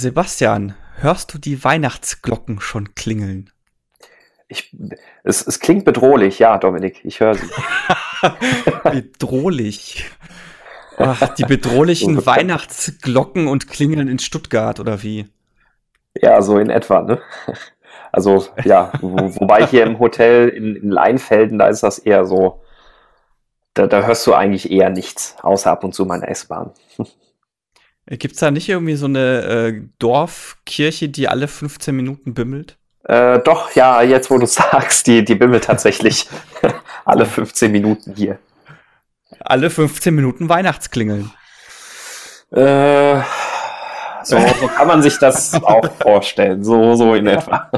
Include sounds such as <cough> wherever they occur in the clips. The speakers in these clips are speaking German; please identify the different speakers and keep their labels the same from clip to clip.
Speaker 1: Sebastian, hörst du die Weihnachtsglocken schon klingeln?
Speaker 2: Ich, es, es klingt bedrohlich, ja, Dominik, ich höre sie. <laughs>
Speaker 1: bedrohlich. Ach, die bedrohlichen Weihnachtsglocken und Klingeln in Stuttgart, oder wie?
Speaker 2: Ja, so in etwa, ne? Also, ja, wo, wobei hier im Hotel in, in Leinfelden, da ist das eher so, da, da hörst du eigentlich eher nichts, außer ab und zu meine S-Bahn.
Speaker 1: Gibt es da nicht irgendwie so eine äh, Dorfkirche, die alle 15 Minuten bimmelt?
Speaker 2: Äh, doch, ja, jetzt wo du <laughs> sagst, die, die bimmelt tatsächlich <laughs> alle 15 Minuten hier.
Speaker 1: Alle 15 Minuten Weihnachtsklingeln.
Speaker 2: Äh, <laughs> so, so kann man sich das auch vorstellen, so, so in etwa.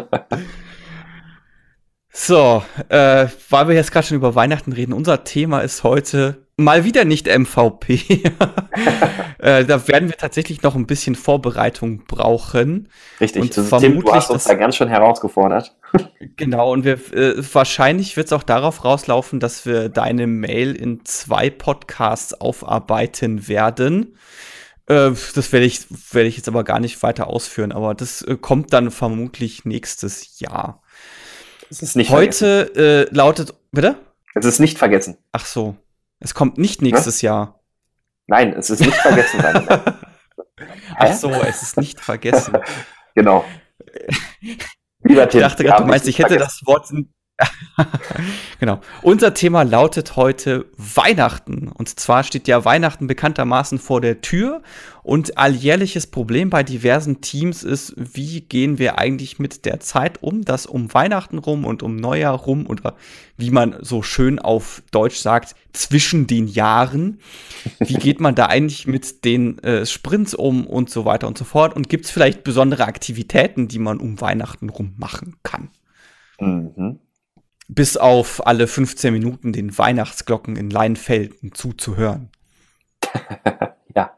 Speaker 1: So, äh, weil wir jetzt gerade schon über Weihnachten reden, unser Thema ist heute mal wieder nicht MVP. <laughs> äh, da werden wir tatsächlich noch ein bisschen Vorbereitung brauchen.
Speaker 2: Richtig, und das vermutlich, Tim, du hast uns da ganz schön herausgefordert. <laughs>
Speaker 1: genau, und wir äh, wahrscheinlich wird es auch darauf rauslaufen, dass wir deine Mail in zwei Podcasts aufarbeiten werden. Äh, das werde ich, werd ich jetzt aber gar nicht weiter ausführen, aber das äh, kommt dann vermutlich nächstes Jahr.
Speaker 2: Es ist nicht
Speaker 1: Heute äh, lautet, bitte?
Speaker 2: Es ist nicht vergessen.
Speaker 1: Ach so. Es kommt nicht nächstes ne? Jahr.
Speaker 2: Nein, es ist nicht vergessen. <laughs>
Speaker 1: Ach so, es ist nicht vergessen. <laughs>
Speaker 2: genau.
Speaker 1: Lieber Tim, ich dachte gerade, du meinst, ich hätte vergessen. das Wort <laughs> genau. Unser Thema lautet heute Weihnachten. Und zwar steht ja Weihnachten bekanntermaßen vor der Tür. Und alljährliches Problem bei diversen Teams ist, wie gehen wir eigentlich mit der Zeit um, dass um Weihnachten rum und um Neujahr rum oder wie man so schön auf Deutsch sagt, zwischen den Jahren. Wie geht man da eigentlich mit den äh, Sprints um und so weiter und so fort? Und gibt es vielleicht besondere Aktivitäten, die man um Weihnachten rum machen kann? Mhm bis auf alle 15 Minuten den Weihnachtsglocken in Leinfelden zuzuhören. <laughs>
Speaker 2: ja.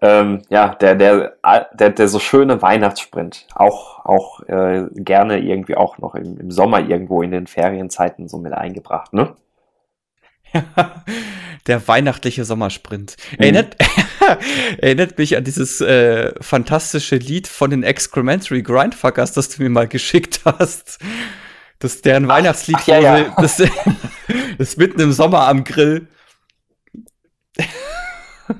Speaker 2: Ähm, ja, der, der, der, der so schöne Weihnachtssprint. Auch, auch äh, gerne irgendwie auch noch im, im Sommer irgendwo in den Ferienzeiten so mit eingebracht, ne? <laughs>
Speaker 1: der weihnachtliche Sommersprint. Mhm. Erinnert, <laughs> erinnert mich an dieses äh, fantastische Lied von den Excrementary Grindfuckers, das du mir mal geschickt hast. Das ist deren ach, Weihnachtslied. Ach, ja, ja. Das, <laughs> das ist mitten im Sommer am Grill.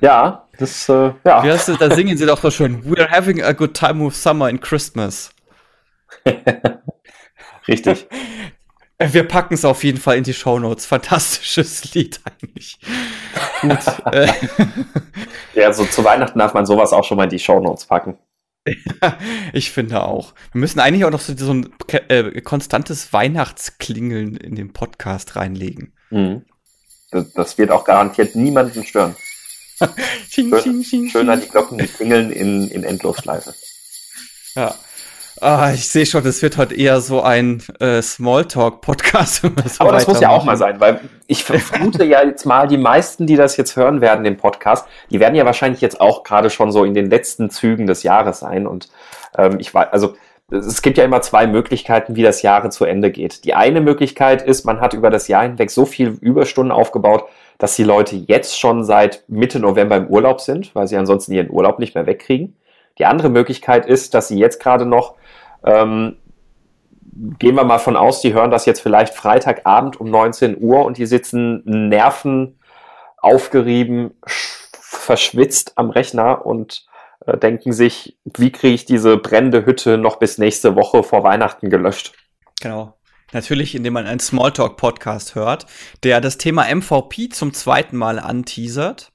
Speaker 2: Ja, das, äh, ja.
Speaker 1: Wie heißt das? Da singen sie doch so schön. We're having a good time with summer and Christmas. <laughs>
Speaker 2: Richtig.
Speaker 1: Wir packen es auf jeden Fall in die Show Notes. Fantastisches <laughs> Lied eigentlich. Gut.
Speaker 2: Äh. ja, so zu Weihnachten darf man sowas auch schon mal in die Show Notes packen. <laughs>
Speaker 1: ich finde auch. Wir müssen eigentlich auch noch so, so ein äh, konstantes Weihnachtsklingeln in den Podcast reinlegen. Mhm.
Speaker 2: Das, das, wird auch garantiert niemanden stören. <laughs>
Speaker 1: schön,
Speaker 2: schöner die Glocken, die klingeln in, in Endlosschleife.
Speaker 1: Ja. Ah, ich sehe schon, das wird heute eher so ein äh, Smalltalk-Podcast. <laughs>
Speaker 2: So Aber das muss ja auch mal sein, weil ich vermute ja jetzt mal, die meisten, die das jetzt hören werden, den Podcast, die werden ja wahrscheinlich jetzt auch gerade schon so in den letzten Zügen des Jahres sein. Und ähm, ich weiß, also es gibt ja immer zwei Möglichkeiten, wie das Jahre zu Ende geht. Die eine Möglichkeit ist, man hat über das Jahr hinweg so viel Überstunden aufgebaut, dass die Leute jetzt schon seit Mitte November im Urlaub sind, weil sie ansonsten ihren Urlaub nicht mehr wegkriegen. Die andere Möglichkeit ist, dass sie jetzt gerade noch ähm, gehen wir mal von aus, die hören das jetzt vielleicht Freitagabend um 19 Uhr und die sitzen Nerven aufgerieben, verschwitzt am Rechner und äh, denken sich, wie kriege ich diese brennende Hütte noch bis nächste Woche vor Weihnachten gelöscht?
Speaker 1: Genau. Natürlich, indem man einen Smalltalk-Podcast hört, der das Thema MVP zum zweiten Mal anteasert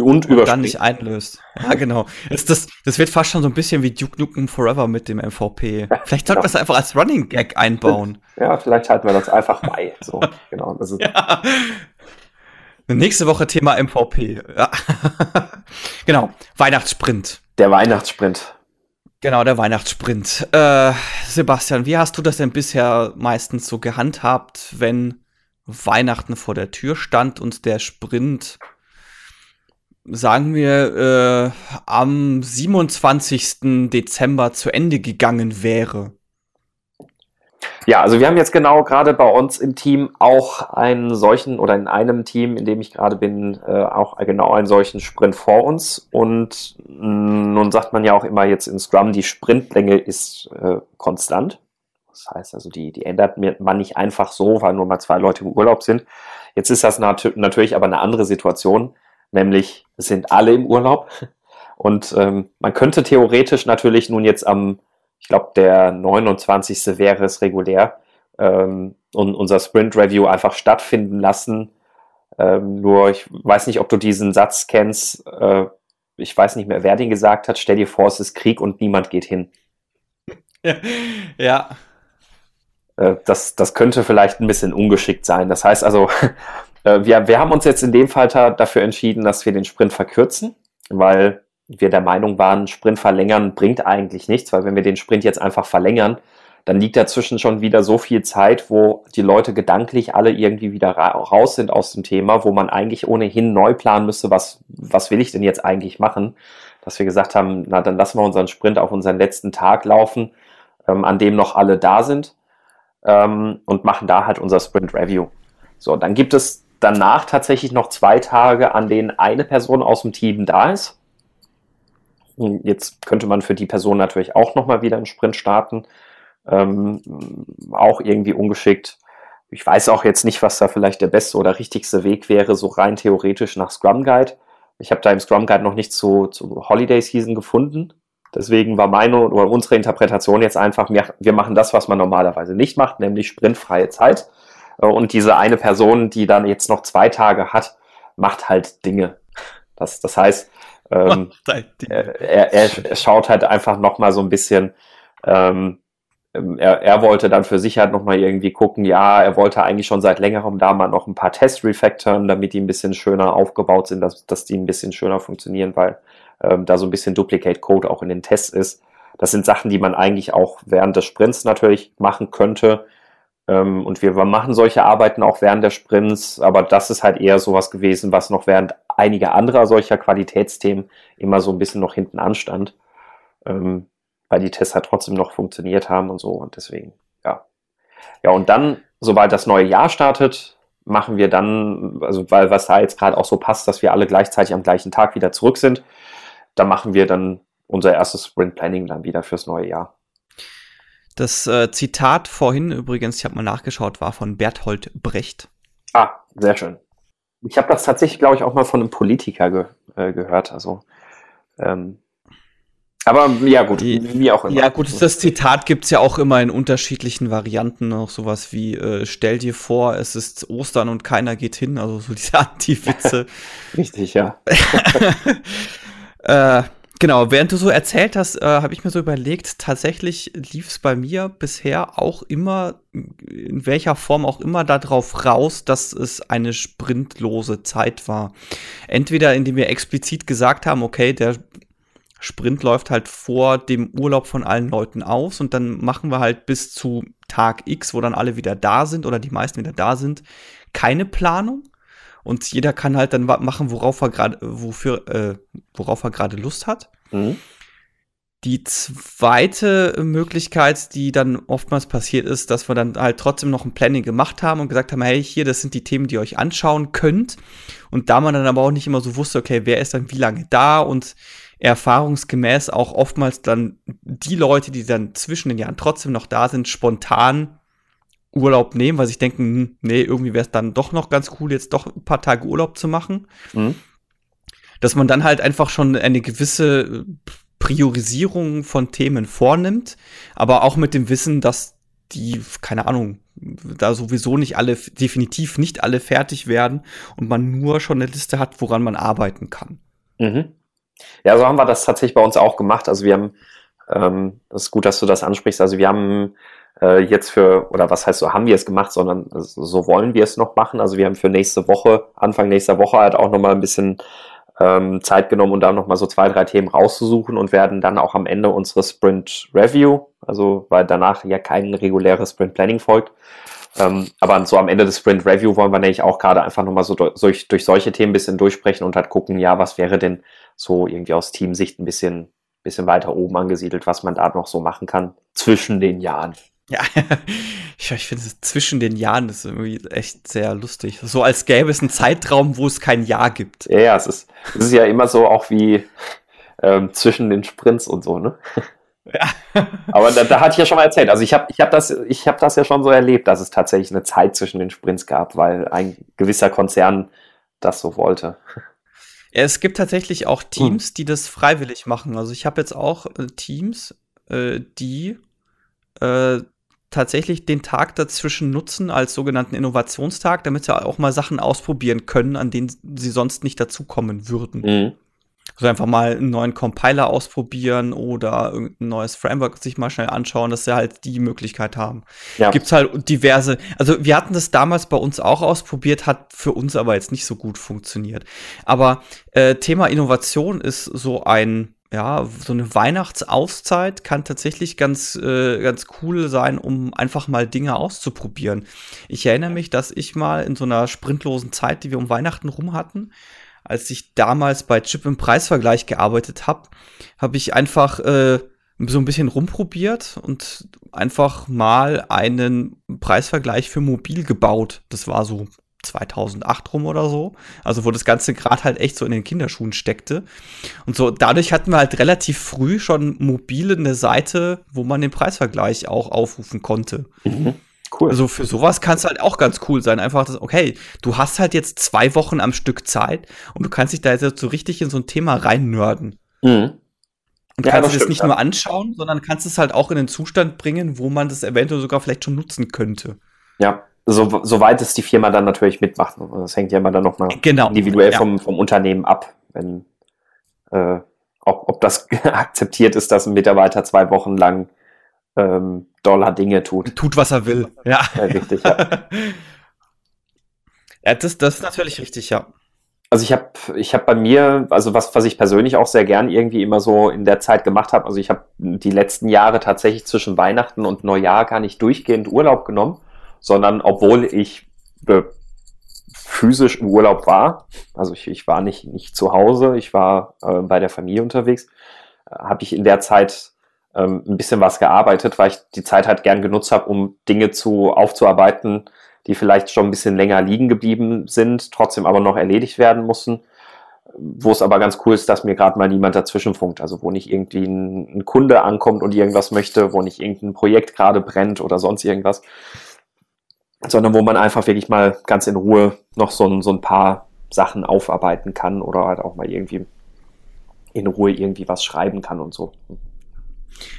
Speaker 2: und,
Speaker 1: und dann nicht einlöst. Ja, genau. Das, das, das wird fast schon so ein bisschen wie Duke Nukem Forever mit dem MVP. Vielleicht sollten wir das einfach als Running Gag einbauen.
Speaker 2: Ja, vielleicht halten wir das einfach bei. So, <laughs> genau. Das ist ja.
Speaker 1: Nächste Woche Thema MVP. Ja. <laughs> genau. Weihnachtssprint.
Speaker 2: Der Weihnachtssprint.
Speaker 1: Genau, der Weihnachtssprint. Äh, Sebastian, wie hast du das denn bisher meistens so gehandhabt, wenn Weihnachten vor der Tür stand und der Sprint sagen wir, äh, am 27. Dezember zu Ende gegangen wäre?
Speaker 2: Ja, also wir haben jetzt genau gerade bei uns im Team auch einen solchen oder in einem Team, in dem ich gerade bin, äh, auch genau einen solchen Sprint vor uns. Und mm, nun sagt man ja auch immer jetzt in Scrum, die Sprintlänge ist äh, konstant. Das heißt also, die, die ändert man nicht einfach so, weil nur mal zwei Leute im Urlaub sind. Jetzt ist das nat natürlich aber eine andere Situation, nämlich sind alle im Urlaub. Und ähm, man könnte theoretisch natürlich nun jetzt am ich glaube, der 29. wäre es regulär, ähm, und unser Sprint Review einfach stattfinden lassen. Ähm, nur ich weiß nicht, ob du diesen Satz kennst. Äh, ich weiß nicht mehr, wer den gesagt hat. Stell dir vor, es ist Krieg und niemand geht hin. <laughs>
Speaker 1: Ja.
Speaker 2: Äh, das, das könnte vielleicht ein bisschen ungeschickt sein. Das heißt also, äh, wir, wir haben uns jetzt in dem Fall dafür entschieden, dass wir den Sprint verkürzen, weil wir der Meinung waren, Sprint verlängern bringt eigentlich nichts, weil wenn wir den Sprint jetzt einfach verlängern, dann liegt dazwischen schon wieder so viel Zeit, wo die Leute gedanklich alle irgendwie wieder raus sind aus dem Thema, wo man eigentlich ohnehin neu planen müsste, was, was will ich denn jetzt eigentlich machen, dass wir gesagt haben, na dann lassen wir unseren Sprint auf unseren letzten Tag laufen, ähm, an dem noch alle da sind ähm, und machen da halt unser Sprint Review. So, dann gibt es danach tatsächlich noch zwei Tage, an denen eine Person aus dem Team da ist Jetzt könnte man für die Person natürlich auch nochmal wieder einen Sprint starten. Ähm, auch irgendwie ungeschickt. Ich weiß auch jetzt nicht, was da vielleicht der beste oder richtigste Weg wäre, so rein theoretisch nach Scrum Guide. Ich habe da im Scrum Guide noch nicht zu, zu Holiday Season gefunden. Deswegen war meine oder unsere Interpretation jetzt einfach, wir machen das, was man normalerweise nicht macht, nämlich sprintfreie Zeit. Äh, und diese eine Person, die dann jetzt noch zwei Tage hat, macht halt Dinge. Das, das heißt, ähm, <laughs> er, er, er, schaut halt einfach nochmal so ein bisschen, ähm, er, er wollte dann für sich halt nochmal irgendwie gucken, ja, er wollte eigentlich schon seit längerem da mal noch ein paar Tests refactoren, damit die ein bisschen schöner aufgebaut sind, dass, dass die ein bisschen schöner funktionieren, weil ähm, da so ein bisschen Duplicate Code auch in den Tests ist. Das sind Sachen, die man eigentlich auch während des Sprints natürlich machen könnte. Ähm, und wir machen solche Arbeiten auch während der Sprints, aber das ist halt eher sowas gewesen, was noch während einiger anderer solcher Qualitätsthemen immer so ein bisschen noch hinten anstand, ähm, weil die Tests halt trotzdem noch funktioniert haben und so und deswegen, ja. Ja, und dann, sobald das neue Jahr startet, machen wir dann, also weil was da jetzt gerade auch so passt, dass wir alle gleichzeitig am gleichen Tag wieder zurück sind, da machen wir dann unser erstes Sprint Planning dann wieder fürs neue Jahr.
Speaker 1: Das äh, Zitat vorhin übrigens, ich habe mal nachgeschaut, war von Berthold Brecht.
Speaker 2: Ah, sehr schön. Ich habe das tatsächlich, glaube ich, auch mal von einem Politiker ge äh, gehört. Also, ähm, aber ja, gut,
Speaker 1: wie auch immer. Ja, gut, das Zitat gibt es ja auch immer in unterschiedlichen Varianten. Auch sowas wie: äh, Stell dir vor, es ist Ostern und keiner geht hin. Also, so <laughs> diese Anti-Witze. <laughs>
Speaker 2: Richtig, ja. <laughs>
Speaker 1: äh, Genau, während du so erzählt hast, äh, habe ich mir so überlegt, tatsächlich lief es bei mir bisher auch immer, in welcher Form auch immer, darauf raus, dass es eine sprintlose Zeit war. Entweder indem wir explizit gesagt haben, okay, der Sprint läuft halt vor dem Urlaub von allen Leuten aus und dann machen wir halt bis zu Tag X, wo dann alle wieder da sind oder die meisten wieder da sind, keine Planung und jeder kann halt dann machen, worauf er gerade, wofür, äh, worauf er gerade Lust hat. Mhm. Die zweite Möglichkeit, die dann oftmals passiert ist, dass wir dann halt trotzdem noch ein Planning gemacht haben und gesagt haben, hey, hier, das sind die Themen, die ihr euch anschauen könnt. Und da man dann aber auch nicht immer so wusste, okay, wer ist dann wie lange da und erfahrungsgemäß auch oftmals dann die Leute, die dann zwischen den Jahren trotzdem noch da sind, spontan Urlaub nehmen, weil sie denken, hm, nee, irgendwie wäre es dann doch noch ganz cool, jetzt doch ein paar Tage Urlaub zu machen. Mhm. Dass man dann halt einfach schon eine gewisse Priorisierung von Themen vornimmt, aber auch mit dem Wissen, dass die, keine Ahnung, da sowieso nicht alle, definitiv nicht alle fertig werden und man nur schon eine Liste hat, woran man arbeiten kann.
Speaker 2: Mhm. Ja, so haben wir das tatsächlich bei uns auch gemacht. Also wir haben, ähm, ist gut, dass du das ansprichst. Also wir haben äh, jetzt für, oder was heißt so, haben wir es gemacht, sondern so wollen wir es noch machen. Also wir haben für nächste Woche, Anfang nächster Woche halt auch nochmal ein bisschen ähm, Zeit genommen um da nochmal so zwei, drei Themen rauszusuchen und werden dann auch am Ende unsere Sprint Review, also weil danach ja kein reguläres Sprint Planning folgt. Ähm, aber so am Ende des Sprint Review wollen wir nämlich auch gerade einfach nochmal so durch, durch solche Themen ein bisschen durchsprechen und halt gucken, ja, was wäre denn so irgendwie aus Teamsicht ein bisschen, bisschen weiter oben angesiedelt, was man da noch so machen kann zwischen den Jahren.
Speaker 1: Ja, <laughs> ich, ich finde es zwischen den Jahren ist irgendwie echt sehr lustig. So als gäbe es einen Zeitraum, wo es kein Jahr gibt.
Speaker 2: Ja, ja, es ist, es ist ja immer so auch wie ähm, zwischen den Sprints und so, ne? Ja. <laughs> Aber da, da hatte ich ja schon mal erzählt. Also ich habe ich hab das, hab das ja schon so erlebt, dass es tatsächlich eine Zeit zwischen den Sprints gab, weil ein gewisser Konzern das so wollte.
Speaker 1: Es gibt tatsächlich auch Teams, hm. die das freiwillig machen. Also ich habe jetzt auch äh, Teams, äh, die äh, tatsächlich den Tag dazwischen nutzen als sogenannten Innovationstag, damit sie auch mal Sachen ausprobieren können, an denen sie sonst nicht dazukommen würden. Mhm. Also einfach mal einen neuen Compiler ausprobieren oder irgendein neues Framework sich mal schnell anschauen, dass sie halt die Möglichkeit haben. Ja. Gibt's halt diverse, also wir hatten das damals bei uns auch ausprobiert, hat für uns aber jetzt nicht so gut funktioniert. Aber äh, Thema Innovation ist so ein ja, so eine Weihnachtsauszeit kann tatsächlich ganz, äh, ganz cool sein, um einfach mal Dinge auszuprobieren. Ich erinnere mich, dass ich mal in so einer sprintlosen Zeit, die wir um Weihnachten rum hatten, als ich damals bei Chip im Preisvergleich gearbeitet habe, habe ich einfach äh, so ein bisschen rumprobiert und einfach mal einen Preisvergleich für mobil gebaut. Das war so 2008 rum oder so. Also wo das Ganze gerade halt echt so in den Kinderschuhen steckte. Und so dadurch hatten wir halt relativ früh schon mobile eine Seite, wo man den Preisvergleich auch aufrufen konnte. Mhm. Cool. Also für sowas kann es halt auch ganz cool sein. Einfach, dass, okay, du hast halt jetzt zwei Wochen am Stück Zeit und du kannst dich da jetzt so richtig in so ein Thema reinnörden. Mhm. Und ja, kannst es nicht ja. nur anschauen, sondern kannst es halt auch in den Zustand bringen, wo man das eventuell sogar vielleicht schon nutzen könnte.
Speaker 2: Ja, so, soweit es die Firma dann natürlich mitmacht. Das hängt ja immer dann nochmal
Speaker 1: genau.
Speaker 2: individuell ja. vom, vom Unternehmen ab, wenn äh, ob, ob das <laughs> akzeptiert ist, dass ein Mitarbeiter zwei Wochen lang ähm, Dollar Dinge tut.
Speaker 1: Tut, was er will. Ja.
Speaker 2: ja richtig, ja. <laughs>
Speaker 1: ja, das, das ist natürlich richtig, ja.
Speaker 2: Also ich habe ich hab bei mir, also was, was ich persönlich auch sehr gern irgendwie immer so in der Zeit gemacht habe, also ich habe die letzten Jahre tatsächlich zwischen Weihnachten und Neujahr gar nicht durchgehend Urlaub genommen, sondern obwohl ich äh, physisch im Urlaub war, also ich, ich war nicht, nicht zu Hause, ich war äh, bei der Familie unterwegs, äh, habe ich in der Zeit ähm, ein bisschen was gearbeitet, weil ich die Zeit halt gern genutzt habe, um Dinge zu aufzuarbeiten, die vielleicht schon ein bisschen länger liegen geblieben sind, trotzdem aber noch erledigt werden mussten. Wo es aber ganz cool ist, dass mir gerade mal niemand dazwischen funkt. Also wo nicht irgendwie ein, ein Kunde ankommt und irgendwas möchte, wo nicht irgendein Projekt gerade brennt oder sonst irgendwas, sondern wo man einfach wirklich mal ganz in Ruhe noch so ein, so ein paar Sachen aufarbeiten kann oder halt auch mal irgendwie in Ruhe irgendwie was schreiben kann und so.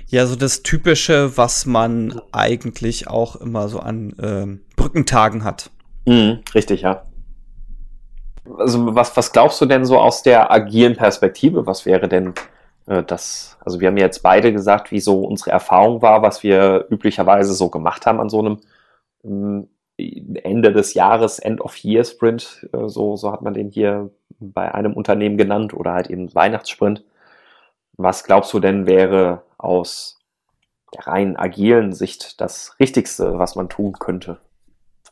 Speaker 1: Ja, so das Typische, was man eigentlich auch immer so an ähm, Brückentagen hat.
Speaker 2: Mhm, richtig, ja. Also was, was glaubst du denn so aus der agilen Perspektive? Was wäre denn äh, das? Also wir haben ja jetzt beide gesagt, wie so unsere Erfahrung war, was wir üblicherweise so gemacht haben an so einem ähm, Ende des Jahres, End of Year Sprint, äh, so, so hat man den hier bei einem Unternehmen genannt oder halt eben Weihnachtssprint. Was glaubst du denn wäre aus der rein agilen Sicht das Richtigste, was man tun könnte?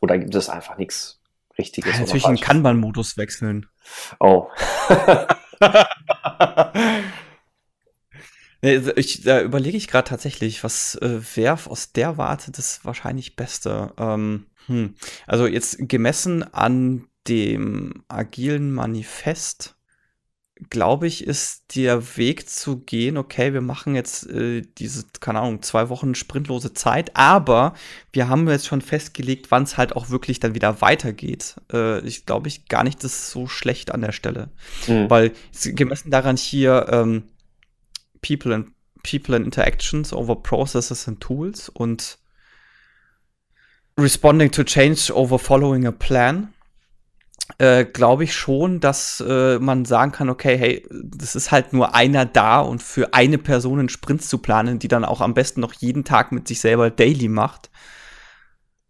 Speaker 2: Oder gibt es einfach nichts Richtiges?
Speaker 1: Ja, natürlich einen Kanban-Modus wechseln.
Speaker 2: Oh. <laughs>
Speaker 1: Also ich, da überlege ich gerade tatsächlich, was äh, wäre aus der Warte das wahrscheinlich Beste. Ähm, hm. Also jetzt gemessen an dem agilen Manifest glaube ich, ist der Weg zu gehen, okay, wir machen jetzt äh, diese, keine Ahnung, zwei Wochen sprintlose Zeit, aber wir haben jetzt schon festgelegt, wann es halt auch wirklich dann wieder weitergeht. Äh, ich glaube ich gar nicht, das ist so schlecht an der Stelle. Mhm. Weil gemessen daran hier ähm, People and People and Interactions over Processes and Tools und Responding to Change over Following a Plan äh, glaube ich schon, dass äh, man sagen kann, okay, hey, das ist halt nur einer da und für eine Person einen Sprint zu planen, die dann auch am besten noch jeden Tag mit sich selber daily macht,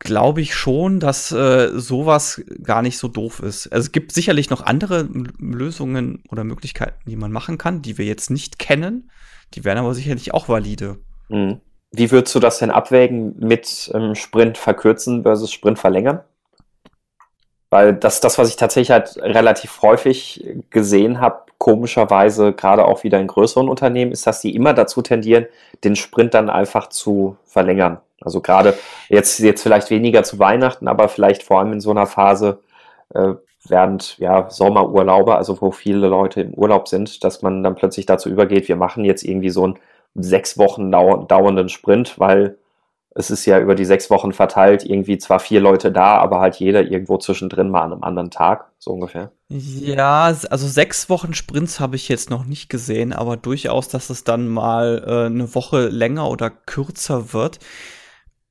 Speaker 1: glaube ich schon, dass äh, sowas gar nicht so doof ist. Also es gibt sicherlich noch andere Lösungen oder Möglichkeiten, die man machen kann, die wir jetzt nicht kennen. Die wären aber sicherlich auch valide.
Speaker 2: Mhm. Wie würdest du das denn abwägen mit ähm, Sprint verkürzen versus Sprint verlängern? Weil das, das, was ich tatsächlich halt relativ häufig gesehen habe, komischerweise gerade auch wieder in größeren Unternehmen, ist, dass die immer dazu tendieren, den Sprint dann einfach zu verlängern. Also gerade jetzt, jetzt vielleicht weniger zu Weihnachten, aber vielleicht vor allem in so einer Phase äh, während ja, Sommerurlaube, also wo viele Leute im Urlaub sind, dass man dann plötzlich dazu übergeht, wir machen jetzt irgendwie so einen sechs Wochen dau dauernden Sprint, weil es ist ja über die sechs Wochen verteilt, irgendwie zwar vier Leute da, aber halt jeder irgendwo zwischendrin mal an einem anderen Tag, so ungefähr.
Speaker 1: Ja, also sechs Wochen Sprints habe ich jetzt noch nicht gesehen, aber durchaus, dass es dann mal äh, eine Woche länger oder kürzer wird.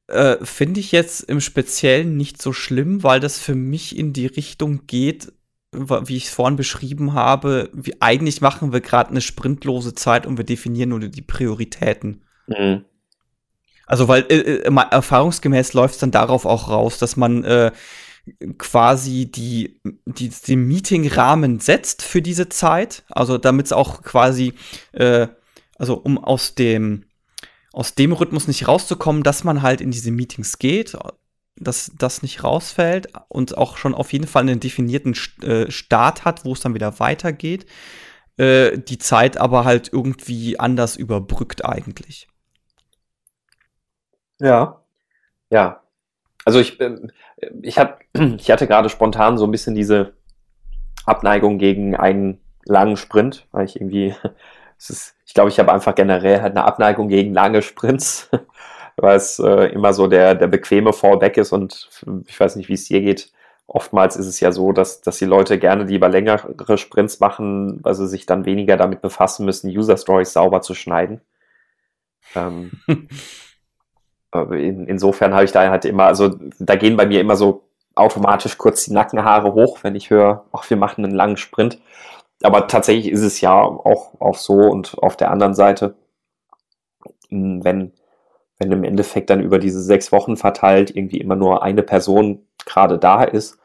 Speaker 1: Äh, Finde ich jetzt im Speziellen nicht so schlimm, weil das für mich in die Richtung geht, wie ich es vorhin beschrieben habe, wie, eigentlich machen wir gerade eine sprintlose Zeit und wir definieren nur die Prioritäten. Mhm. Also, weil äh, äh erfahrungsgemäß läuft es dann darauf auch raus, dass man äh, quasi die, die, den Meeting-Rahmen setzt für diese Zeit. Also, damit es auch quasi, äh, also um aus dem, aus dem Rhythmus nicht rauszukommen, dass man halt in diese Meetings geht, dass das nicht rausfällt und auch schon auf jeden Fall einen definierten äh, Start hat, wo es dann wieder weitergeht. Äh, die Zeit aber halt irgendwie anders überbrückt eigentlich.
Speaker 2: Ja. Ja. Also ich, ähm, ich, hab, <clears throat> ich hatte gerade spontan so ein bisschen diese Abneigung gegen einen langen Sprint, weil ich irgendwie, <laughs> ist, ich glaube, ich habe einfach generell halt eine Abneigung gegen lange Sprints, <laughs> weil es äh, immer so der, der bequeme Fallback ist und ich weiß nicht, wie es dir geht. Oftmals ist es ja so, dass, dass die Leute gerne lieber längere Sprints machen, weil sie sich dann weniger damit befassen müssen, User Stories sauber zu schneiden. Ähm, <laughs> in, insofern habe ich da halt immer, also da gehen bei mir immer so automatisch kurz die Nackenhaare hoch, wenn ich höre, ach, wir machen einen langen Sprint. Aber tatsächlich ist es ja auch, auch so und auf der anderen Seite, hm, wenn, wenn im Endeffekt dann über diese sechs Wochen verteilt irgendwie immer nur eine Person gerade da ist,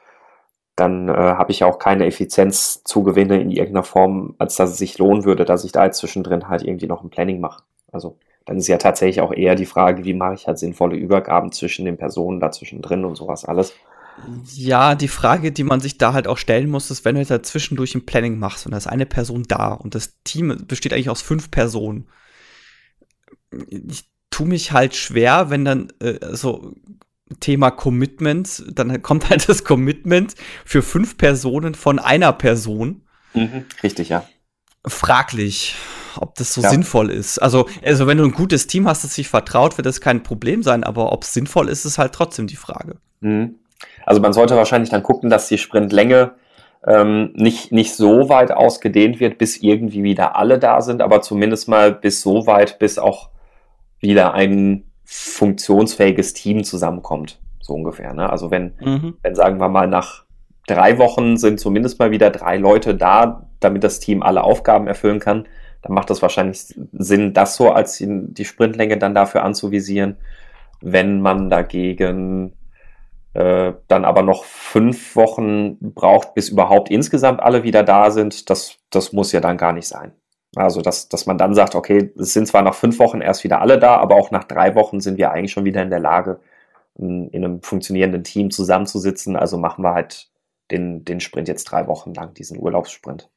Speaker 2: dann äh, habe ich auch keine Effizienzzugewinne in irgendeiner Form, als dass es sich lohnen würde, dass ich da jetzt zwischendrin halt irgendwie noch ein Planning mache. Also dann ist ja tatsächlich auch eher die Frage, wie mache ich halt sinnvolle Übergaben zwischen den Personen dazwischen drin und sowas alles.
Speaker 1: Ja, die Frage, die man sich da halt auch stellen muss, ist, wenn du jetzt da zwischendurch ein Planning machst und da ist eine Person da und das Team besteht eigentlich aus fünf Personen. Ich tue mich halt schwer, wenn dann äh, so Thema Commitment, dann kommt halt das Commitment für fünf Personen von einer Person.
Speaker 2: Mhm, richtig, ja.
Speaker 1: Fraglich ob das so ja. sinnvoll ist. Also, also, wenn du ein gutes Team hast, das sich vertraut, wird das kein Problem sein, aber ob es sinnvoll ist, ist halt trotzdem die Frage.
Speaker 2: Mhm. Also man sollte wahrscheinlich dann gucken, dass die Sprintlänge ähm, nicht, nicht so weit ausgedehnt wird, bis irgendwie wieder alle da sind, aber zumindest mal bis so weit, bis auch wieder ein funktionsfähiges Team zusammenkommt. So ungefähr. Ne? Also wenn, mhm. wenn, sagen wir mal, nach drei Wochen sind zumindest mal wieder drei Leute da, damit das Team alle Aufgaben erfüllen kann, dann macht es wahrscheinlich Sinn, das so als die Sprintlänge dann dafür anzuvisieren. Wenn man dagegen äh, dann aber noch fünf Wochen braucht, bis überhaupt insgesamt alle wieder da sind, das, das muss ja dann gar nicht sein. Also, dass, dass man dann sagt, okay, es sind zwar nach fünf Wochen erst wieder alle da, aber auch nach drei Wochen sind wir eigentlich schon wieder in der Lage, in, in einem funktionierenden Team zusammenzusitzen. Also machen wir halt den, den Sprint jetzt drei Wochen lang, diesen Urlaubssprint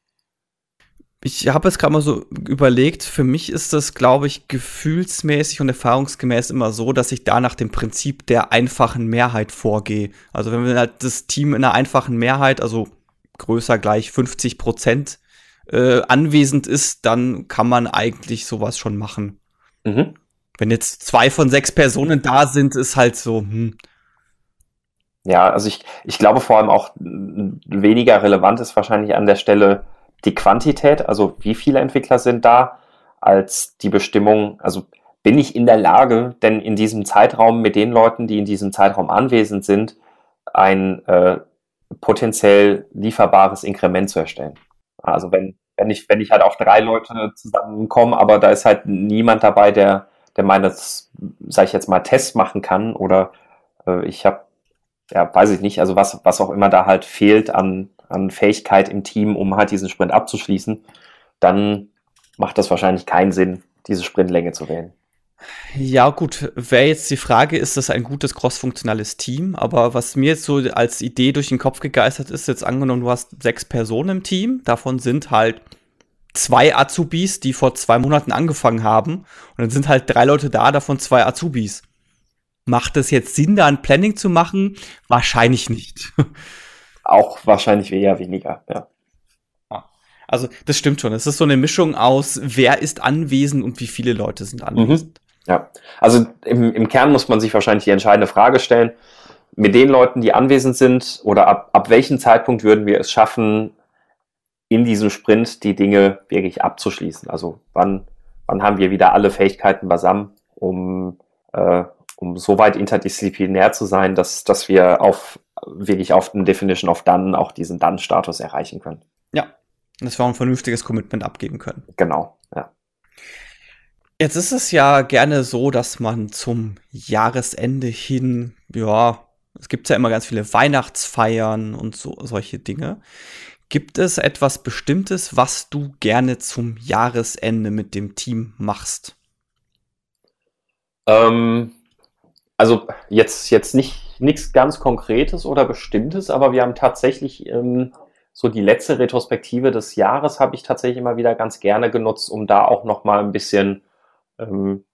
Speaker 1: ich habe es gerade mal so überlegt, für mich ist das, glaube ich, gefühlsmäßig und erfahrungsgemäß immer so, dass ich da nach dem Prinzip der einfachen Mehrheit vorgehe. Also wenn wir halt das Team in einer einfachen Mehrheit, also größer gleich 50 Prozent äh, anwesend ist, dann kann man eigentlich sowas schon machen. Mhm. Wenn jetzt zwei von sechs Personen da sind, ist halt so, hm.
Speaker 2: Ja, also ich, ich glaube vor allem auch weniger relevant ist wahrscheinlich an der Stelle, die Quantität, also wie viele Entwickler sind da, als die Bestimmung, also bin ich in der Lage, denn in diesem Zeitraum mit den Leuten, die in diesem Zeitraum anwesend sind, ein äh, potenziell lieferbares Inkrement zu erstellen. Also wenn, wenn ich, wenn ich halt auch drei Leute zusammenkomme, aber da ist halt niemand dabei, der, der meine, sag ich jetzt mal, Tests machen kann oder äh, ich habe, ja, weiß ich nicht, also was, was auch immer da halt fehlt an, an Fähigkeit im Team, um halt diesen Sprint abzuschließen, dann macht das wahrscheinlich keinen Sinn, diese Sprintlänge zu wählen.
Speaker 1: Ja, gut, wäre jetzt die Frage, ist das ein gutes crossfunktionales Team? Aber was mir jetzt so als Idee durch den Kopf gegeistert ist, jetzt angenommen, du hast sechs Personen im Team, davon sind halt zwei Azubis, die vor zwei Monaten angefangen haben. Und dann sind halt drei Leute da, davon zwei Azubis. Macht es jetzt Sinn, da ein Planning zu machen? Wahrscheinlich nicht. <laughs>
Speaker 2: Auch wahrscheinlich eher weniger, ja.
Speaker 1: Also das stimmt schon. Es ist so eine Mischung aus, wer ist anwesend und wie viele Leute sind mhm. anwesend.
Speaker 2: Mhm. Ja, also im, im Kern muss man sich wahrscheinlich die entscheidende Frage stellen, mit den Leuten, die anwesend sind, oder ab, ab welchem Zeitpunkt würden wir es schaffen, in diesem Sprint die Dinge wirklich abzuschließen? Also wann, wann haben wir wieder alle Fähigkeiten beisammen, um, äh, um so weit interdisziplinär zu sein, dass, dass wir auf wirklich auf den Definition of Done auch diesen Done-Status erreichen können.
Speaker 1: Ja, dass wir auch ein vernünftiges Commitment abgeben können.
Speaker 2: Genau, ja.
Speaker 1: Jetzt ist es ja gerne so, dass man zum Jahresende hin, ja, es gibt ja immer ganz viele Weihnachtsfeiern und so solche Dinge. Gibt es etwas Bestimmtes, was du gerne zum Jahresende mit dem Team machst?
Speaker 2: Ähm, also jetzt, jetzt nicht nichts ganz Konkretes oder Bestimmtes, aber wir haben tatsächlich ähm, so die letzte Retrospektive des Jahres habe ich tatsächlich immer wieder ganz gerne genutzt, um da auch noch mal ein bisschen, ähm,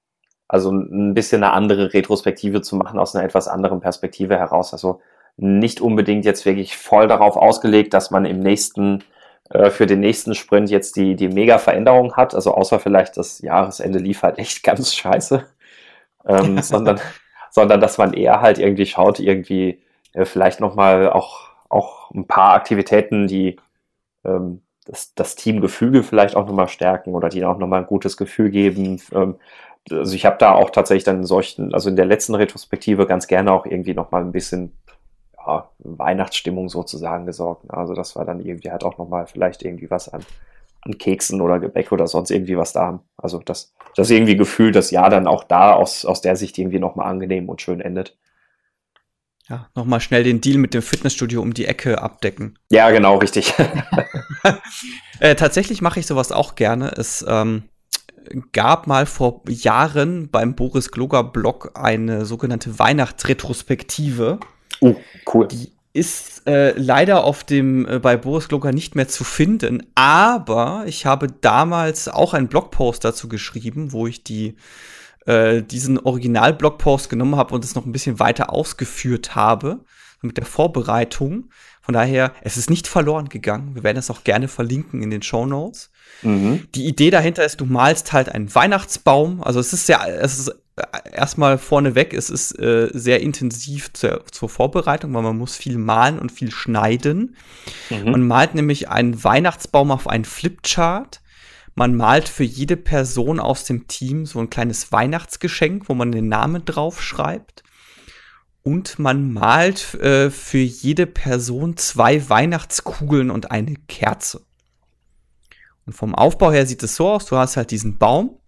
Speaker 2: also ein bisschen eine andere Retrospektive zu machen aus einer etwas anderen Perspektive heraus. Also nicht unbedingt jetzt wirklich voll darauf ausgelegt, dass man im nächsten äh, für den nächsten Sprint jetzt die die mega Veränderung hat. Also außer vielleicht das Jahresende lief halt echt ganz scheiße, ähm, <laughs> sondern sondern dass man eher halt irgendwie schaut, irgendwie äh, vielleicht noch mal auch auch ein paar Aktivitäten, die ähm, das, das Teamgefüge vielleicht auch nochmal stärken oder die auch nochmal ein gutes Gefühl geben. Ähm, also ich habe da auch tatsächlich dann in solchen, also in der letzten Retrospektive ganz gerne auch irgendwie nochmal ein bisschen ja, Weihnachtsstimmung sozusagen gesorgt. Also das war dann irgendwie halt auch nochmal vielleicht irgendwie was an, an Keksen oder Gebäck oder sonst irgendwie was da haben. Also das, das irgendwie Gefühl, das Jahr dann auch da aus, aus der Sicht irgendwie nochmal angenehm und schön endet
Speaker 1: ja, nochmal schnell den Deal mit dem Fitnessstudio um die Ecke abdecken.
Speaker 2: Ja, genau, richtig. <laughs> <laughs>
Speaker 1: äh, tatsächlich mache ich sowas auch gerne. Es ähm, gab mal vor Jahren beim Boris Gloger Blog eine sogenannte Weihnachtsretrospektive.
Speaker 2: Oh, cool.
Speaker 1: Die ist äh, leider auf dem äh, bei Boris Gloger nicht mehr zu finden, aber ich habe damals auch einen Blogpost dazu geschrieben, wo ich die äh, diesen Original-Blogpost genommen habe und es noch ein bisschen weiter ausgeführt habe mit der Vorbereitung. Von daher, es ist nicht verloren gegangen. Wir werden es auch gerne verlinken in den Show Notes. Mhm. Die Idee dahinter ist, du malst halt einen Weihnachtsbaum. Also es ist ja, es ist erstmal vorneweg, es ist äh, sehr intensiv zur, zur, Vorbereitung, weil man muss viel malen und viel schneiden. Mhm. Man malt nämlich einen Weihnachtsbaum auf einen Flipchart man malt für jede Person aus dem Team so ein kleines Weihnachtsgeschenk, wo man den Namen drauf schreibt. Und man malt äh, für jede Person zwei Weihnachtskugeln und eine Kerze. Und vom Aufbau her sieht es so aus, du hast halt diesen Baum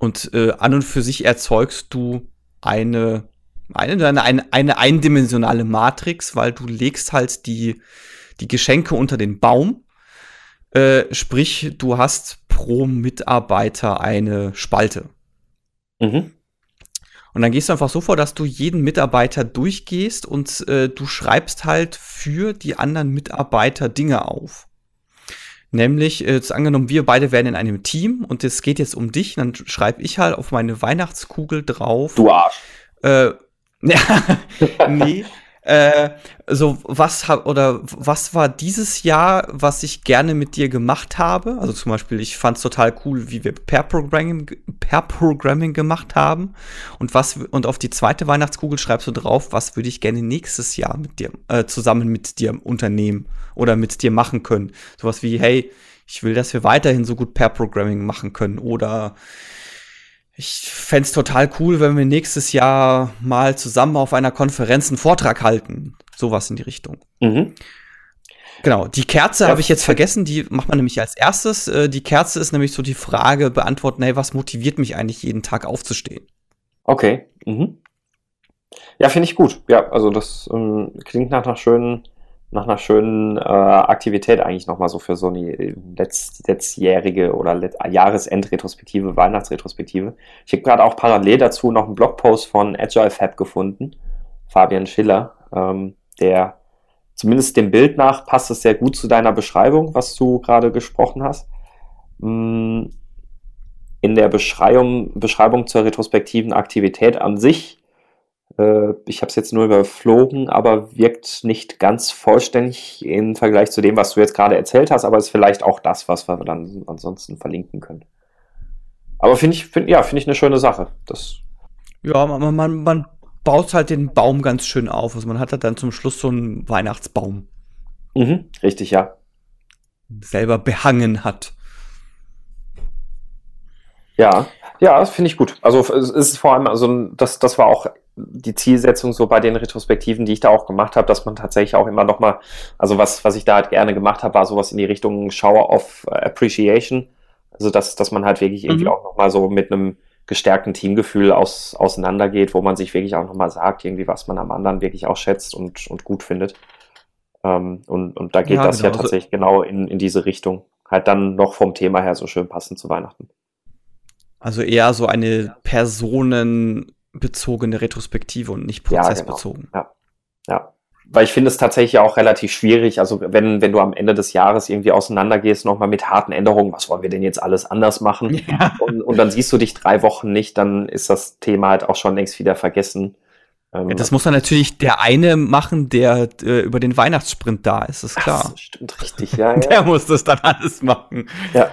Speaker 1: und äh, an und für sich erzeugst du eine, eine, eine, eine eindimensionale Matrix, weil du legst halt die, die Geschenke unter den Baum äh, sprich, du hast pro Mitarbeiter eine Spalte. Mhm. Und dann gehst du einfach so vor, dass du jeden Mitarbeiter durchgehst und äh, du schreibst halt für die anderen Mitarbeiter Dinge auf. Nämlich, äh, angenommen, wir beide wären in einem Team und es geht jetzt um dich, dann schreibe ich halt auf meine Weihnachtskugel drauf.
Speaker 2: Du Arsch.
Speaker 1: Äh, <laughs> nee, äh, so was oder was war dieses Jahr, was ich gerne mit dir gemacht habe? Also zum Beispiel, ich fand es total cool, wie wir per Programming, per Programming gemacht haben. Und was und auf die zweite Weihnachtskugel schreibst du drauf, was würde ich gerne nächstes Jahr mit dir äh, zusammen mit dir unternehmen oder mit dir machen können? Sowas wie, hey, ich will, dass wir weiterhin so gut per Programming machen können oder ich fände es total cool, wenn wir nächstes Jahr mal zusammen auf einer Konferenz einen Vortrag halten. Sowas in die Richtung. Mhm. Genau, die Kerze ja. habe ich jetzt vergessen, die macht man nämlich als erstes. Äh, die Kerze ist nämlich so die Frage beantworten, hey, was motiviert mich eigentlich jeden Tag aufzustehen?
Speaker 2: Okay. Mhm. Ja, finde ich gut. Ja, also das ähm, klingt nach einer schönen nach einer schönen äh, Aktivität eigentlich nochmal so für so eine letzt, letztjährige oder Let Jahresendretrospektive, Weihnachtsretrospektive. Ich habe gerade auch parallel dazu noch einen Blogpost von Agile Fab gefunden, Fabian Schiller, ähm, der zumindest dem Bild nach passt es sehr gut zu deiner Beschreibung, was du gerade gesprochen hast. Mm, in der Beschreibung, Beschreibung zur retrospektiven Aktivität an sich Äh, ich habe es jetzt nur überflogen, aber wirkt nicht ganz vollständig im Vergleich zu dem, was du jetzt gerade erzählt hast, aber ist vielleicht auch das, was wir dann ansonsten verlinken können. Aber finde ich, find, ja, finde ich eine schöne Sache. Das
Speaker 1: ja, man, man, man baut halt den Baum ganz schön auf. Also man hat halt dann zum Schluss so einen Weihnachtsbaum.
Speaker 2: Mhm, richtig, ja.
Speaker 1: Selber behangen hat.
Speaker 2: Ja, ja, das finde ich gut. Also es ist vor allem, also das, das war auch die Zielsetzung so bei den Retrospektiven, die ich da auch gemacht habe, dass man tatsächlich auch immer nochmal, also was, was ich da halt gerne gemacht habe, war sowas in die Richtung Shower of Appreciation. Also dass, dass man halt wirklich irgendwie mhm. auch nochmal so mit einem gestärkten Teamgefühl aus, auseinandergeht, wo man sich wirklich auch nochmal sagt, irgendwie, was man am anderen wirklich auch schätzt und, und gut findet. Ähm, und, und da geht ja, das genau. ja tatsächlich genau in, in diese Richtung. Halt dann noch vom Thema her so schön passend zu Weihnachten.
Speaker 1: Also eher so eine personenbezogene Retrospektive und nicht prozessbezogen.
Speaker 2: Ja, genau. ja. ja weil ich finde es tatsächlich auch relativ schwierig, also wenn, wenn du am Ende des Jahres irgendwie auseinandergehst, nochmal mit harten Änderungen, was wollen wir denn jetzt alles anders machen? <laughs> Ja. Und, und dann siehst du dich drei Wochen nicht, dann ist das Thema halt auch schon längst wieder vergessen.
Speaker 1: Ähm, ja, das muss dann natürlich der eine machen, der äh, über den Weihnachtssprint da ist, ist klar. Das
Speaker 2: stimmt richtig, <laughs> ja.
Speaker 1: der muss das dann alles machen.
Speaker 2: Ja.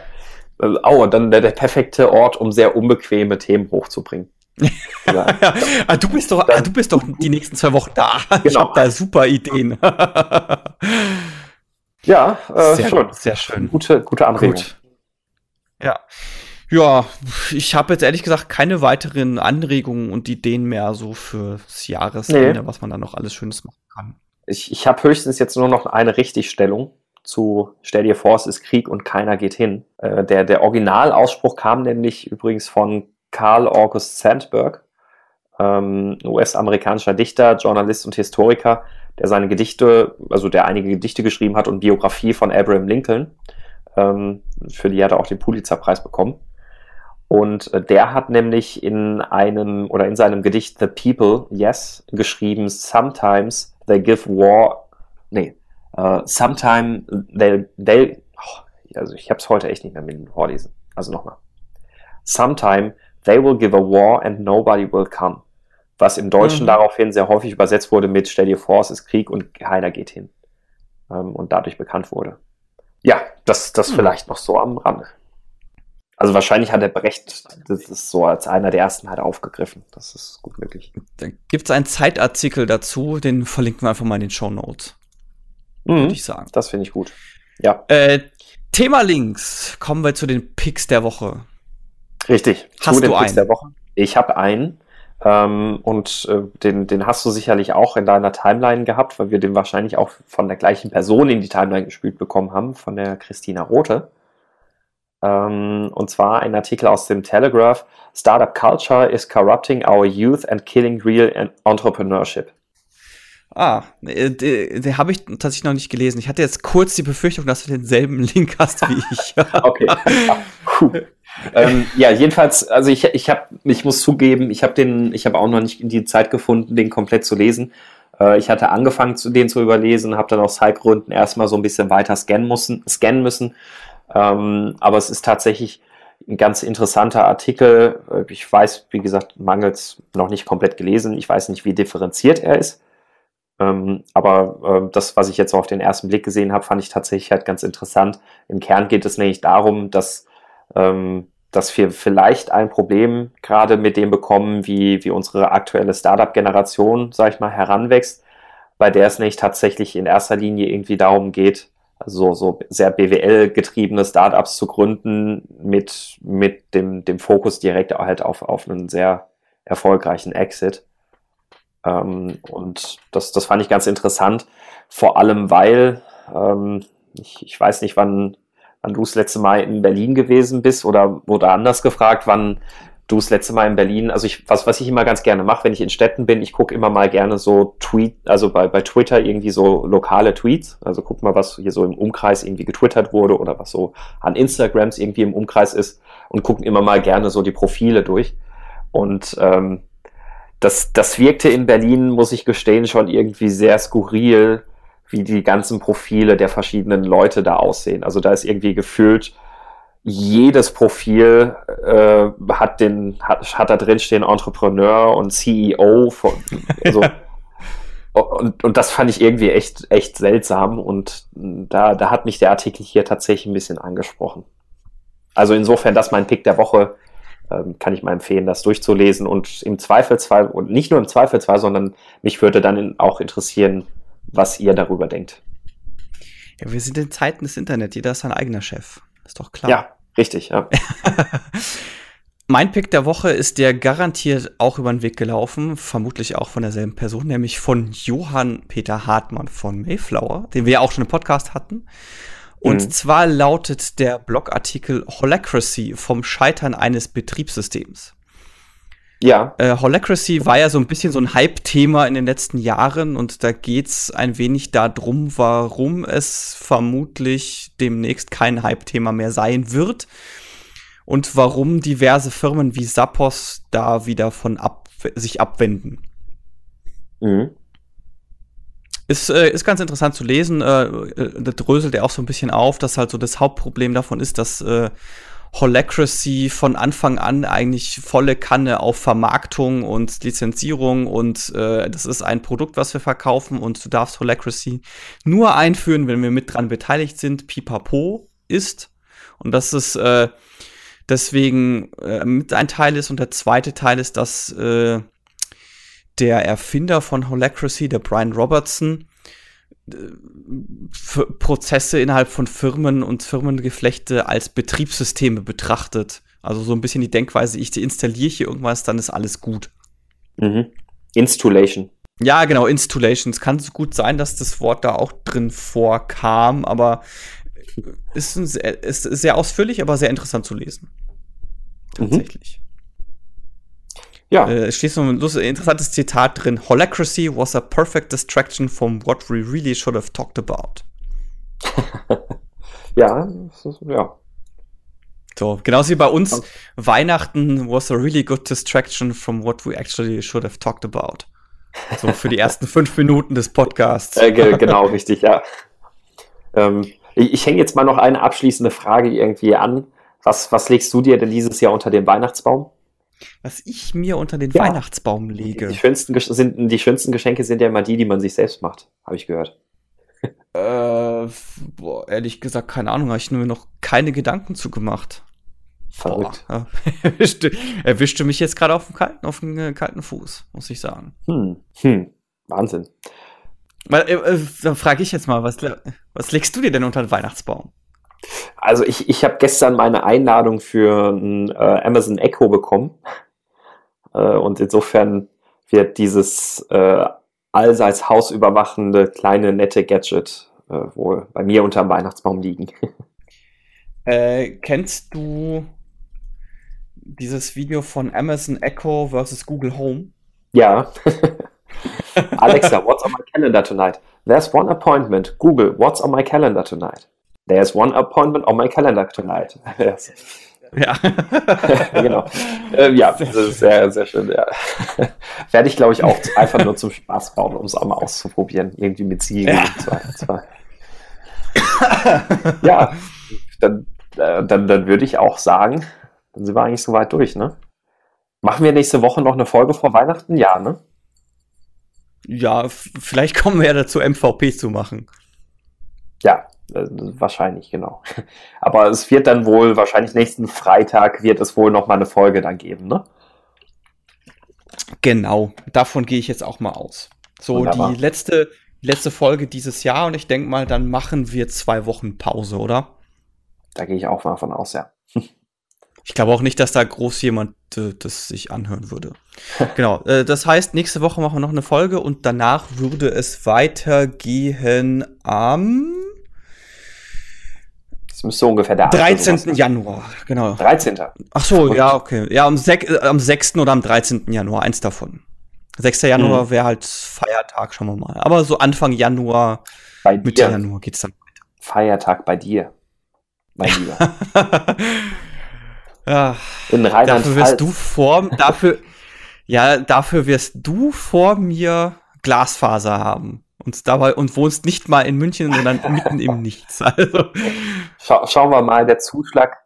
Speaker 2: Oh, dann der, der perfekte Ort, um sehr unbequeme Themen hochzubringen.
Speaker 1: Ja. <laughs> ah, du bist doch, ah, du bist doch die nächsten zwei Wochen da. <laughs> Genau. Ich habe da super Ideen. <laughs>
Speaker 2: ja,
Speaker 1: äh, sehr schön. Sehr schön.
Speaker 2: Gute, gute Anregung. Gut.
Speaker 1: Ja. Ja, ich habe jetzt ehrlich gesagt keine weiteren Anregungen und Ideen mehr so fürs Jahresende, nee. was man da noch alles Schönes machen kann.
Speaker 2: Ich, ich habe höchstens jetzt nur noch eine Richtigstellung zu Stell dir vor, es ist Krieg und keiner geht hin. Äh, der, der Originalausspruch kam nämlich übrigens von Carl August Sandburg, ähm, US-amerikanischer Dichter, Journalist und Historiker, der seine Gedichte, also der einige Gedichte geschrieben hat und Biografie von Abraham Lincoln, ähm, für die hat er auch den Pulitzerpreis bekommen. Und äh, der hat nämlich in einem oder in seinem Gedicht The People, Yes, geschrieben, sometimes they give war, nee, uh, sometime they'll, they'll oh, also ich habe es heute echt nicht mehr mit dem Vorlesen. Also nochmal. Sometime They will give a war and nobody will come. Was im Deutschen mhm. daraufhin sehr häufig übersetzt wurde mit Stell dir vor, es ist Krieg und keiner geht hin. Ähm, und dadurch bekannt wurde. Ja, das, das mhm. vielleicht noch so am Rande. Also wahrscheinlich hat der Brecht das ist so als einer der ersten halt aufgegriffen. Das ist gut möglich.
Speaker 1: Da gibt es einen Zeitartikel dazu, den verlinken wir einfach mal in den Show Notes. Mhm, Würde ich sagen.
Speaker 2: Das finde ich gut. Ja.
Speaker 1: Äh, Thema Links. Kommen wir zu den Picks der Woche.
Speaker 2: Richtig.
Speaker 1: Hast du einen? Der Woche.
Speaker 2: Ich habe einen. Ähm, und äh, den, den hast du sicherlich auch in deiner Timeline gehabt, weil wir den wahrscheinlich auch von der gleichen Person in die Timeline gespielt bekommen haben, von der Christina Rote. Ähm, und zwar ein Artikel aus dem Telegraph: Startup Culture is corrupting our youth and killing real entrepreneurship.
Speaker 1: Ah, den, den habe ich tatsächlich noch nicht gelesen. Ich hatte jetzt kurz die Befürchtung, dass du denselben <laughs> Link hast wie ich.
Speaker 2: okay. <laughs> ähm, ja, jedenfalls, also ich, ich habe, ich muss zugeben, ich habe den, auch noch nicht die Zeit gefunden, den komplett zu lesen. Äh, ich hatte angefangen, den zu überlesen, habe dann aus Zeitgründen erstmal so ein bisschen weiter scannen müssen, scannen müssen. Ähm, aber es ist tatsächlich ein ganz interessanter Artikel. Äh, ich weiß, wie gesagt, mangels noch nicht komplett gelesen. Ich weiß nicht, wie differenziert er ist. Ähm, aber äh, das, was ich jetzt auf den ersten Blick gesehen habe, fand ich tatsächlich halt ganz interessant. Im Kern geht es nämlich darum, dass ähm, dass wir vielleicht ein Problem gerade mit dem bekommen, wie, wie unsere aktuelle Startup-Generation, sag ich mal, heranwächst, bei der es nicht tatsächlich in erster Linie irgendwie darum geht, also so sehr BWL-getriebene Startups zu gründen mit, mit dem, dem Fokus direkt halt auf, auf einen sehr erfolgreichen Exit. Ähm, und das, das fand ich ganz interessant, vor allem weil, ähm, ich, ich weiß nicht, wann wann du das letzte Mal in Berlin gewesen bist oder wurde anders gefragt, wann du das letzte Mal in Berlin, also ich, was, was ich immer ganz gerne mache, wenn ich in Städten bin, ich gucke immer mal gerne so Tweet, also bei, bei Twitter irgendwie so lokale Tweets, also guck mal, was hier so im Umkreis irgendwie getwittert wurde oder was so an Instagrams irgendwie im Umkreis ist und gucken immer mal gerne so die Profile durch. Und ähm, das, das wirkte in Berlin, muss ich gestehen, schon irgendwie sehr skurril, wie die ganzen Profile der verschiedenen Leute da aussehen. Also da ist irgendwie gefühlt jedes Profil äh, hat den hat, hat da drin stehen Entrepreneur und CEO von, <laughs> also, und, und das fand ich irgendwie echt echt seltsam und da da hat mich der Artikel hier tatsächlich ein bisschen angesprochen. Also insofern, das mein Pick der Woche ähm, kann ich mal empfehlen, das durchzulesen und im Zweifelsfall und nicht nur im Zweifelsfall, sondern mich würde dann auch interessieren, was ihr darüber denkt.
Speaker 1: Ja, wir sind in Zeiten des Internet, jeder ist sein eigener Chef. Ist doch klar.
Speaker 2: Ja, richtig, ja. <laughs>
Speaker 1: mein Pick der Woche ist der garantiert auch über den Weg gelaufen, vermutlich auch von derselben Person, nämlich von Johann Peter Hartmann von Mayflower, den wir ja auch schon im Podcast hatten. Und mhm. zwar lautet der Blogartikel Holacracy vom Scheitern eines Betriebssystems. Ja. Äh, Holacracy war ja so ein bisschen so ein Hype-Thema in den letzten Jahren und da geht's ein wenig darum, warum es vermutlich demnächst kein Hype-Thema mehr sein wird und warum diverse Firmen wie Zappos da wieder von ab sich abwenden. Mhm. Ist, äh, ist ganz interessant zu lesen. Äh, äh, da dröselt er auch so ein bisschen auf, dass halt so das Hauptproblem davon ist, dass äh, Holacracy von Anfang an eigentlich volle Kanne auf Vermarktung und Lizenzierung und äh, das ist ein Produkt, was wir verkaufen und du darfst Holacracy nur einführen, wenn wir mit dran beteiligt sind. Pipapo ist und das ist äh, deswegen äh, mit ein Teil ist und der zweite Teil ist, dass äh, der Erfinder von Holacracy, der Brian Robertson, Prozesse innerhalb von Firmen und Firmengeflechte als Betriebssysteme betrachtet. Also so ein bisschen die Denkweise, ich installiere hier irgendwas, dann ist alles gut.
Speaker 2: Mhm. Installation.
Speaker 1: Ja, genau, Installation. Es kann so gut sein, dass das Wort da auch drin vorkam, aber ist, sehr, ist sehr ausführlich, aber sehr interessant zu lesen. Mhm. Tatsächlich. Mhm. Ja. Äh, steht so ein interessantes Zitat drin. Holacracy was a perfect distraction from what we really should have talked about. <laughs>
Speaker 2: ja, ja.
Speaker 1: So, genauso wie bei uns. Okay. Weihnachten was a really good distraction from what we actually should have talked about. So für die ersten <laughs> fünf Minuten des Podcasts.
Speaker 2: Äh, <laughs> genau, richtig, ja. Ähm, ich, ich hänge jetzt mal noch eine abschließende Frage irgendwie an. Was, was legst du dir denn dieses Jahr unter den Weihnachtsbaum?
Speaker 1: Was ich mir unter den ja. Weihnachtsbaum lege.
Speaker 2: Die schönsten, sind, die schönsten Geschenke sind ja immer die, die man sich selbst macht, habe ich gehört.
Speaker 1: Äh, boah, ehrlich gesagt, keine Ahnung, habe ich nur noch keine Gedanken zu gemacht.
Speaker 2: Verrückt.
Speaker 1: Boah, <laughs> erwischte, erwischte mich jetzt gerade auf dem kalten, auf dem äh, kalten Fuß, muss ich sagen.
Speaker 2: Hm, hm. Wahnsinn.
Speaker 1: Weil, äh, äh dann frage ich jetzt mal, was, was legst du dir denn unter den Weihnachtsbaum?
Speaker 2: Also ich, ich habe gestern meine Einladung für ein äh, Amazon Echo bekommen. Äh, und insofern wird dieses äh, allseits hausüberwachende kleine nette Gadget äh, wohl bei mir unter dem Weihnachtsbaum liegen. <laughs>
Speaker 1: Äh, kennst du dieses Video von Amazon Echo versus Google Home?
Speaker 2: Ja. <laughs> Alexa, what's on my calendar tonight? There's one appointment. Google, what's on my calendar tonight? There's one appointment on my calendar tonight. <laughs>
Speaker 1: Ja. <laughs>
Speaker 2: genau. Äh, ja, das ist sehr, sehr schön. Ja. <laughs> Werde ich, glaube ich, auch einfach nur zum Spaß bauen, um es auch mal auszuprobieren. Irgendwie mit Ziegen. Ja, zwei, zwei. ja dann, äh, dann, dann würde ich auch sagen, dann sind wir eigentlich soweit durch, ne? Machen wir nächste Woche noch eine Folge vor Weihnachten? Ja, ne?
Speaker 1: Ja, vielleicht kommen wir ja dazu, MVP zu machen.
Speaker 2: Ja, wahrscheinlich, genau. <laughs> Aber es wird dann wohl, wahrscheinlich nächsten Freitag wird es wohl noch mal eine Folge dann geben, ne?
Speaker 1: Genau, davon gehe ich jetzt auch mal aus. So, Wunderbar. die letzte, letzte Folge dieses Jahr und ich denke mal, dann machen wir zwei Wochen Pause, oder?
Speaker 2: Da gehe ich auch mal von aus, ja. <laughs>
Speaker 1: Ich glaube auch nicht, dass da groß jemand äh, das sich anhören würde. <laughs> genau. Äh, das heißt, nächste Woche machen wir noch eine Folge und danach würde es weitergehen am
Speaker 2: das müsste ungefähr der
Speaker 1: 13. Sein. Januar, genau.
Speaker 2: 13.
Speaker 1: Ach so, ja, okay. Ja, am, sech, äh, am 6. oder am 13. Januar, eins davon. 6. Januar mhm. wäre halt Feiertag, schauen wir mal. Aber so Anfang Januar,
Speaker 2: bei Mitte dir. Januar geht's dann weiter. Feiertag bei dir, mein Lieber. <laughs>
Speaker 1: ja, In Rheinland dafür wirst du vor, dafür, ja, dafür wirst du vor mir Glasfaser haben und dabei und wohnst nicht mal in München, sondern mitten im Nichts. Also.
Speaker 2: Schau, schauen wir mal, der Zuschlag,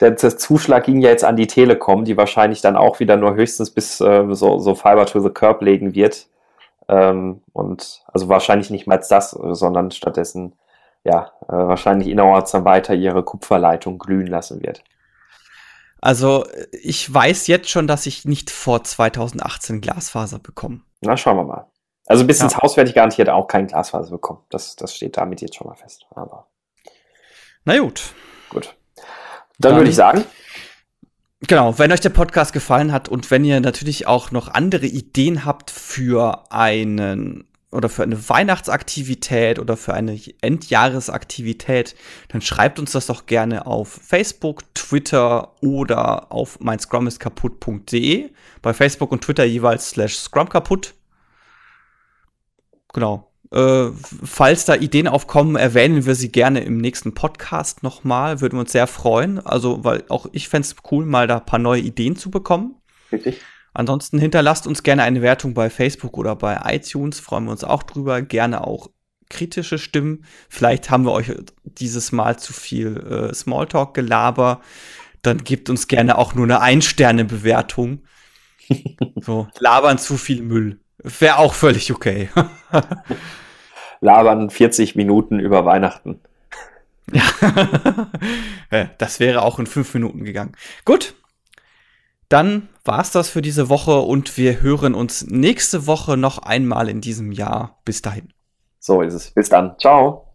Speaker 2: der, der, Zuschlag ging ja jetzt an die Telekom, die wahrscheinlich dann auch wieder nur höchstens bis äh, so, so Fiber to the Curb legen wird. Ähm, und also wahrscheinlich nicht mal das, sondern stattdessen ja äh, wahrscheinlich innerorts dann weiter ihre Kupferleitung glühen lassen wird.
Speaker 1: Also ich weiß jetzt schon, dass ich nicht vor 2018 Glasfaser bekomme.
Speaker 2: Na, schauen wir mal. Also bis ja. ins Haus werde ich garantiert auch kein Glasfaser bekommen. Das, das steht damit jetzt schon mal fest. Aber
Speaker 1: Na gut.
Speaker 2: Gut. Dann, Dann würde ich sagen.
Speaker 1: Genau, wenn euch der Podcast gefallen hat und wenn ihr natürlich auch noch andere Ideen habt für einen oder für eine Weihnachtsaktivität oder für eine Endjahresaktivität, dann schreibt uns das doch gerne auf Facebook, Twitter oder auf meinscrumiskaputt.de. Bei Facebook und Twitter jeweils slash Scrum kaputt. Genau. Äh, falls da Ideen aufkommen, erwähnen wir sie gerne im nächsten Podcast nochmal. Würden wir uns sehr freuen. Also, weil auch ich fände es cool, mal da ein paar neue Ideen zu bekommen. Richtig. Ansonsten hinterlasst uns gerne eine Wertung bei Facebook oder bei iTunes, freuen wir uns auch drüber. Gerne auch kritische Stimmen. Vielleicht haben wir euch dieses Mal zu viel äh, Smalltalk-Gelaber. Dann gebt uns gerne auch nur eine Ein-Sterne-Bewertung. <laughs> so, labern zu viel Müll. Wäre auch völlig okay. <laughs>
Speaker 2: labern 40 Minuten über Weihnachten.
Speaker 1: ja, <laughs> das wäre auch in fünf Minuten gegangen. Gut, dann war's das für diese Woche und wir hören uns nächste Woche noch einmal in diesem Jahr. Bis dahin.
Speaker 2: So ist es. Bis dann. Ciao.